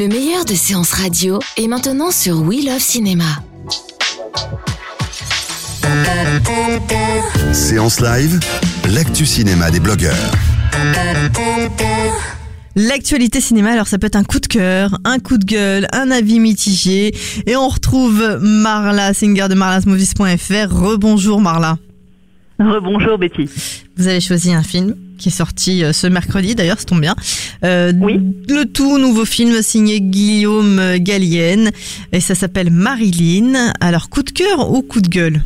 Le meilleur de séances radio est maintenant sur We Love Cinéma. Séance live, l'actu cinéma des blogueurs. L'actualité cinéma, alors ça peut être un coup de cœur, un coup de gueule, un avis mitigé. Et on retrouve Marla Singer de marlasmovies.fr. Rebonjour Marla. Rebonjour Betty. Vous avez choisi un film qui est sorti euh, ce mercredi, d'ailleurs, ça tombe bien. Euh, Oui. Le tout nouveau film signé Guillaume Gallienne. Et ça s'appelle Marilyn. Alors, coup de cœur ou coup de gueule?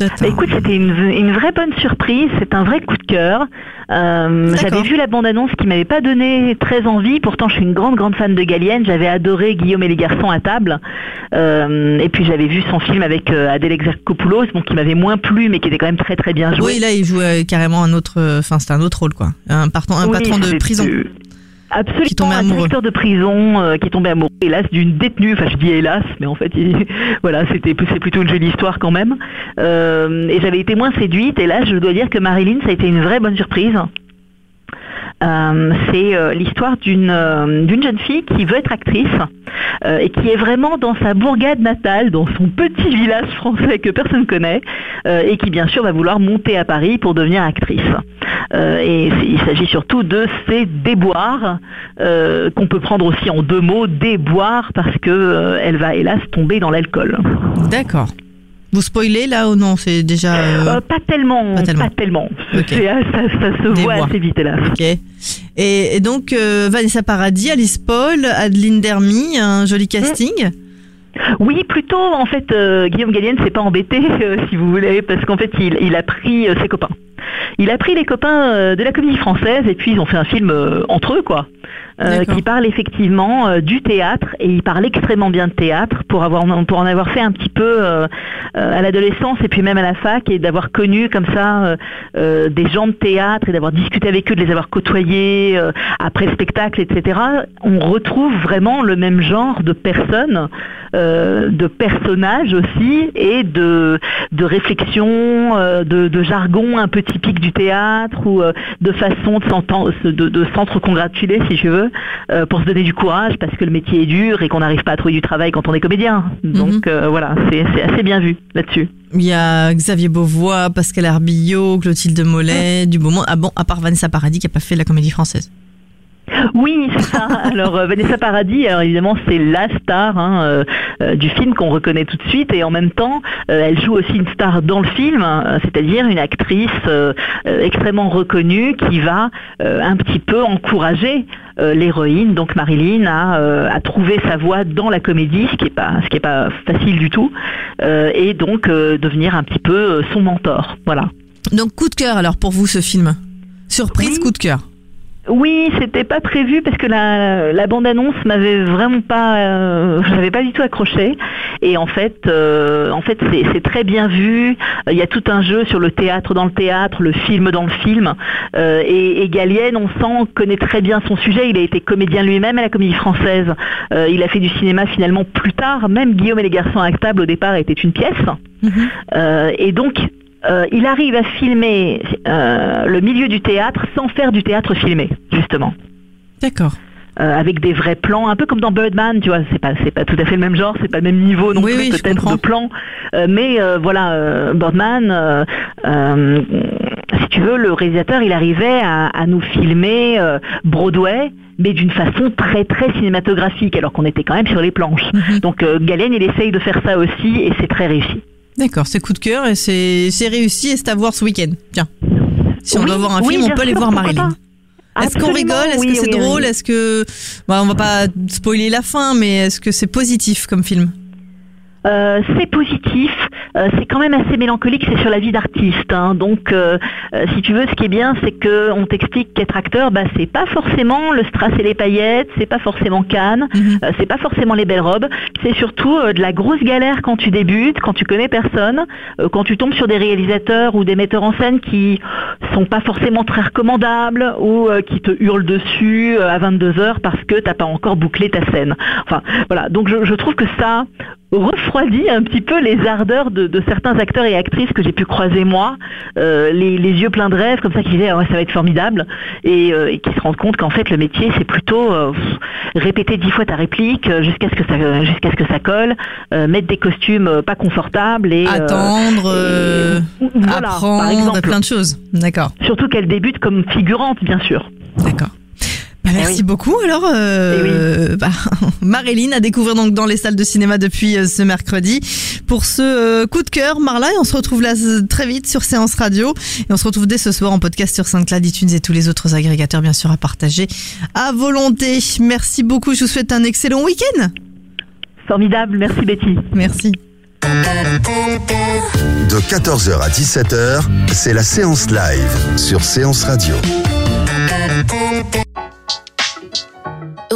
Bah, écoute, c'était une, une vraie bonne surprise, c'est un vrai coup de cœur. Euh, j'avais vu la bande-annonce qui m'avait pas donné très envie, pourtant je suis une grande grande fan de Gallienne, j'avais adoré Guillaume et les garçons à table, Euh, et puis j'avais vu son film avec euh, Adèle Exarchopoulos, bon, qui m'avait moins plu mais qui était quand même très très bien joué. Oui, là, il jouait carrément un autre. euh, Enfin, c'était un autre rôle, quoi. Un, patron, un Oui, patron de prison. Absolument, Qui tombait un amoureux. directeur de prison euh, qui est tombé amoureux, hélas, d'une détenue. Enfin, je dis hélas, mais en fait, il- voilà, c'était c'est plutôt une jolie histoire quand même. Euh, et j'avais été moins séduite. Et là, je dois dire que Marilyn, ça a été une vraie bonne surprise. Euh, c'est euh, l'histoire d'une euh, d'une jeune fille qui veut être actrice et qui est vraiment dans sa bourgade natale, dans son petit village français que personne connaît, euh, et qui bien sûr va vouloir monter à Paris pour devenir actrice. Et il s'agit surtout de ces déboires qu'on peut prendre aussi en deux mots, déboires parce que elle va hélas tomber dans l'alcool. D'accord. Vous spoilez là ou non C'est déjà. euh, Euh, pas tellement, pas pas tellement. tellement. Ok. C'est- Ça, ça se voit assez vite hélas. Ok. Et, et donc euh, Vanessa Paradis, Alice Paul, Adeline Dermy, un joli casting. Oui, plutôt en fait, euh, Guillaume Gallienne s'est pas embêté, euh, si vous voulez, parce qu'en fait, il, il a pris euh, ses copains. Il a pris les copains euh, de la comédie française et puis ils ont fait un film euh, entre eux, quoi, euh, qui parle effectivement euh, du théâtre et il parle extrêmement bien de théâtre pour avoir pour en avoir fait un petit peu euh, à l'adolescence et puis même à la fac et d'avoir connu comme ça des gens de théâtre et d'avoir discuté avec eux, de les avoir côtoyés après spectacle, etc. On retrouve vraiment le même genre de personnes de personnages aussi et de, de réflexion, de, de jargon un peu typique du théâtre ou de façon de s'entendre- de, de s'entre-congratuler si je veux, euh, pour se donner du courage parce que le métier est dur et qu'on n'arrive pas à trouver du travail quand on est comédien. Donc euh, voilà, c'est assez bien vu là-dessus. Il y a Xavier Beauvois, Pascal Arbillot, Clotilde Mollet, du moment. Ah bon, à part Vanessa Paradis qui a pas fait la comédie française. Oui, c'est ça. Alors euh, Vanessa Paradis, alors évidemment c'est la star hein, euh, euh, du film qu'on reconnaît tout de suite et en même temps elle joue aussi une star dans le film, hein, c'est-à-dire une actrice extrêmement reconnue qui va un petit peu encourager l'héroïne, donc Marilyn, à, à trouver sa voie dans la comédie, ce qui est pas ce qui est pas facile du tout, et donc devenir un petit peu son mentor. Voilà. Donc coup de cœur alors pour vous ce film? Surprise, Oui. coup de cœur. Oui, c'était pas prévu parce que la, la bande-annonce m'avait vraiment pas, euh, j'avais pas du tout accroché. Et en fait, euh, en fait, c'est très bien vu. Il y a tout un jeu sur le théâtre dans le théâtre, le film dans le film. Euh, et, et Gallienne, on sent connaît très bien son sujet. Il a été comédien lui-même à la Comédie Française. Euh, il a fait du cinéma finalement plus tard. Même Guillaume et les garçons à table au départ était une pièce. Euh, et donc, euh, il arrive à filmer euh, le milieu du théâtre sans faire du théâtre filmé, justement. D'accord. Euh, avec des vrais plans, un peu comme dans Birdman, tu vois, c'est pas c'est pas tout à fait le même genre, c'est pas le même niveau non Oui, plus oui, peut-être de plan, Euh, mais euh, voilà, Birdman, si tu veux, le réalisateur il arrivait à, à nous filmer Broadway, mais d'une façon très très cinématographique, alors qu'on était quand même sur les planches. Mhm. Donc Gallen il essaye de faire ça aussi et c'est très réussi. D'accord, c'est coup de cœur et c'est c'est réussi et c'est à voir ce week-end. Tiens. Si on Oui, doit voir un oui, film, on peut aller voir Marilyn. Est-ce qu'on rigole? Est-ce oui, que c'est drôle? Est-ce que. Bah, on va pas spoiler la fin, mais est-ce que c'est positif comme film? Euh, c'est positif, euh, c'est quand même assez mélancolique, c'est sur la vie d'artiste. hein. Donc, euh, si tu veux, ce qui est bien, c'est que on t'explique qu'être acteur, bah, c'est pas forcément le strass et les paillettes, c'est pas forcément Cannes, Mhm. c'est pas forcément les belles robes, c'est surtout de la grosse galère quand tu débutes, quand tu connais personne, quand tu tombes sur des réalisateurs ou des metteurs en scène qui sont pas forcément très recommandables ou qui te hurlent dessus à 22 heures parce que t'as pas encore bouclé ta scène. Enfin, voilà. Donc, je, je trouve que ça refroidit un petit peu les ardeurs de, de certains acteurs et actrices que j'ai pu croiser moi, euh, les, les yeux pleins de rêves comme ça qui disaient Ah ouais, ça va être formidable et, euh, et qui se rendent compte qu'en fait le métier c'est plutôt euh, répéter dix fois ta réplique jusqu'à ce que ça jusqu'à ce que ça colle, mettre des costumes pas confortables et Attendre, et- voilà, par apprendre, exemple. plein de choses. D'accord, Surtout qu'elle débute comme figurante bien sûr. d'accord. Bah, Eh merci oui. beaucoup. Alors, euh, bah, Marilyn à découvrir donc dans les salles de cinéma depuis euh, ce mercredi pour ce euh, coup de cœur, Marla. Et on se retrouve là euh, très vite sur Séance Radio. Et on se retrouve dès ce soir en podcast sur SoundCloud, iTunes et tous les autres agrégateurs, bien sûr, à partager à volonté. Merci beaucoup. Je vous souhaite un excellent week-end. Formidable, merci Betty. Merci. De 14h à 17h, c'est la séance live sur Séance Radio.